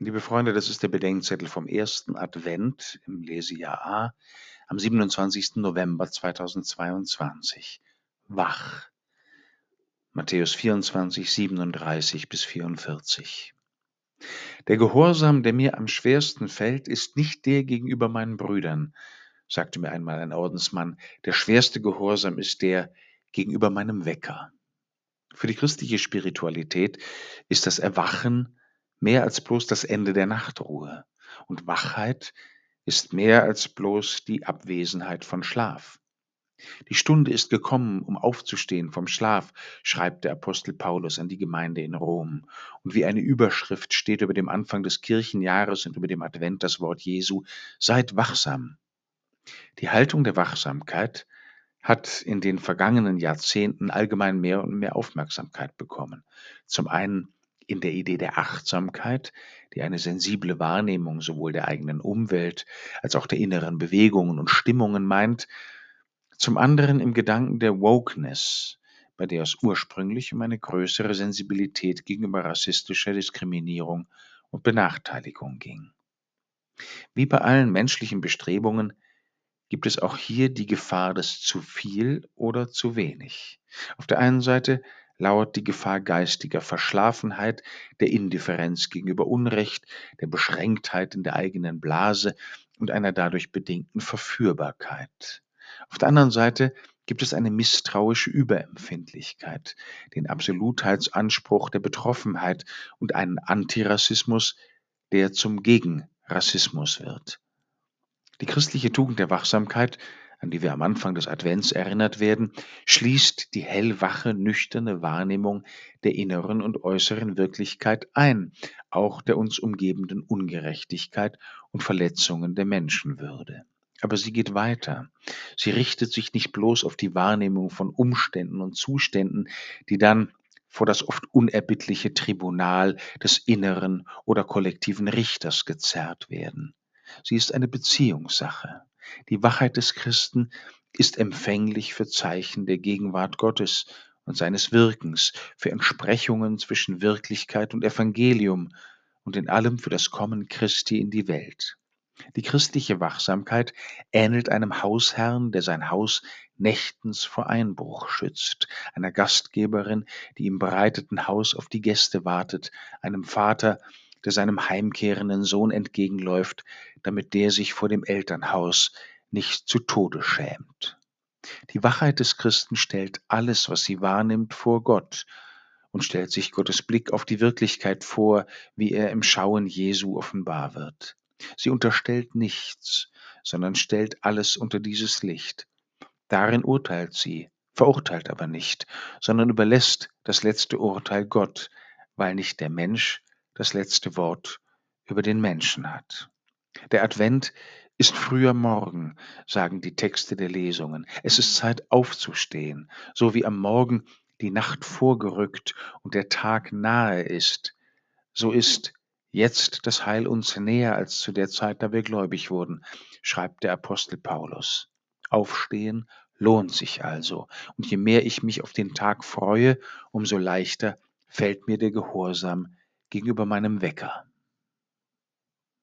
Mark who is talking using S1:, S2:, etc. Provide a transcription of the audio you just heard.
S1: Liebe Freunde, das ist der Bedenkzettel vom ersten Advent im Lesejahr A am 27. November 2022. Wach. Matthäus 24, 37 bis 44. Der Gehorsam, der mir am schwersten fällt, ist nicht der gegenüber meinen Brüdern, sagte mir einmal ein Ordensmann. Der schwerste Gehorsam ist der gegenüber meinem Wecker. Für die christliche Spiritualität ist das Erwachen mehr als bloß das Ende der Nachtruhe. Und Wachheit ist mehr als bloß die Abwesenheit von Schlaf. Die Stunde ist gekommen, um aufzustehen vom Schlaf, schreibt der Apostel Paulus an die Gemeinde in Rom. Und wie eine Überschrift steht über dem Anfang des Kirchenjahres und über dem Advent das Wort Jesu, seid wachsam. Die Haltung der Wachsamkeit hat in den vergangenen Jahrzehnten allgemein mehr und mehr Aufmerksamkeit bekommen. Zum einen in der Idee der Achtsamkeit, die eine sensible Wahrnehmung sowohl der eigenen Umwelt als auch der inneren Bewegungen und Stimmungen meint, zum anderen im Gedanken der Wokeness, bei der es ursprünglich um eine größere Sensibilität gegenüber rassistischer Diskriminierung und Benachteiligung ging. Wie bei allen menschlichen Bestrebungen gibt es auch hier die Gefahr des zu viel oder zu wenig. Auf der einen Seite lauert die Gefahr geistiger Verschlafenheit, der Indifferenz gegenüber Unrecht, der Beschränktheit in der eigenen Blase und einer dadurch bedingten Verführbarkeit. Auf der anderen Seite gibt es eine misstrauische Überempfindlichkeit, den Absolutheitsanspruch der Betroffenheit und einen Antirassismus, der zum Gegenrassismus wird. Die christliche Tugend der Wachsamkeit an die wir am Anfang des Advents erinnert werden, schließt die hellwache, nüchterne Wahrnehmung der inneren und äußeren Wirklichkeit ein, auch der uns umgebenden Ungerechtigkeit und Verletzungen der Menschenwürde. Aber sie geht weiter. Sie richtet sich nicht bloß auf die Wahrnehmung von Umständen und Zuständen, die dann vor das oft unerbittliche Tribunal des inneren oder kollektiven Richters gezerrt werden. Sie ist eine Beziehungssache. Die Wachheit des Christen ist empfänglich für Zeichen der Gegenwart Gottes und seines Wirkens, für Entsprechungen zwischen Wirklichkeit und Evangelium und in allem für das Kommen Christi in die Welt. Die christliche Wachsamkeit ähnelt einem Hausherrn, der sein Haus nächtens vor Einbruch schützt, einer Gastgeberin, die im bereiteten Haus auf die Gäste wartet, einem Vater, der seinem heimkehrenden Sohn entgegenläuft, damit der sich vor dem Elternhaus nicht zu Tode schämt. Die Wachheit des Christen stellt alles, was sie wahrnimmt, vor Gott und stellt sich Gottes Blick auf die Wirklichkeit vor, wie er im Schauen Jesu offenbar wird. Sie unterstellt nichts, sondern stellt alles unter dieses Licht. Darin urteilt sie, verurteilt aber nicht, sondern überlässt das letzte Urteil Gott, weil nicht der Mensch das letzte Wort über den Menschen hat. Der Advent ist früher Morgen, sagen die Texte der Lesungen. Es ist Zeit aufzustehen, so wie am Morgen die Nacht vorgerückt und der Tag nahe ist. So ist jetzt das Heil uns näher als zu der Zeit, da wir gläubig wurden, schreibt der Apostel Paulus. Aufstehen lohnt sich also, und je mehr ich mich auf den Tag freue, umso leichter fällt mir der Gehorsam gegenüber meinem Wecker.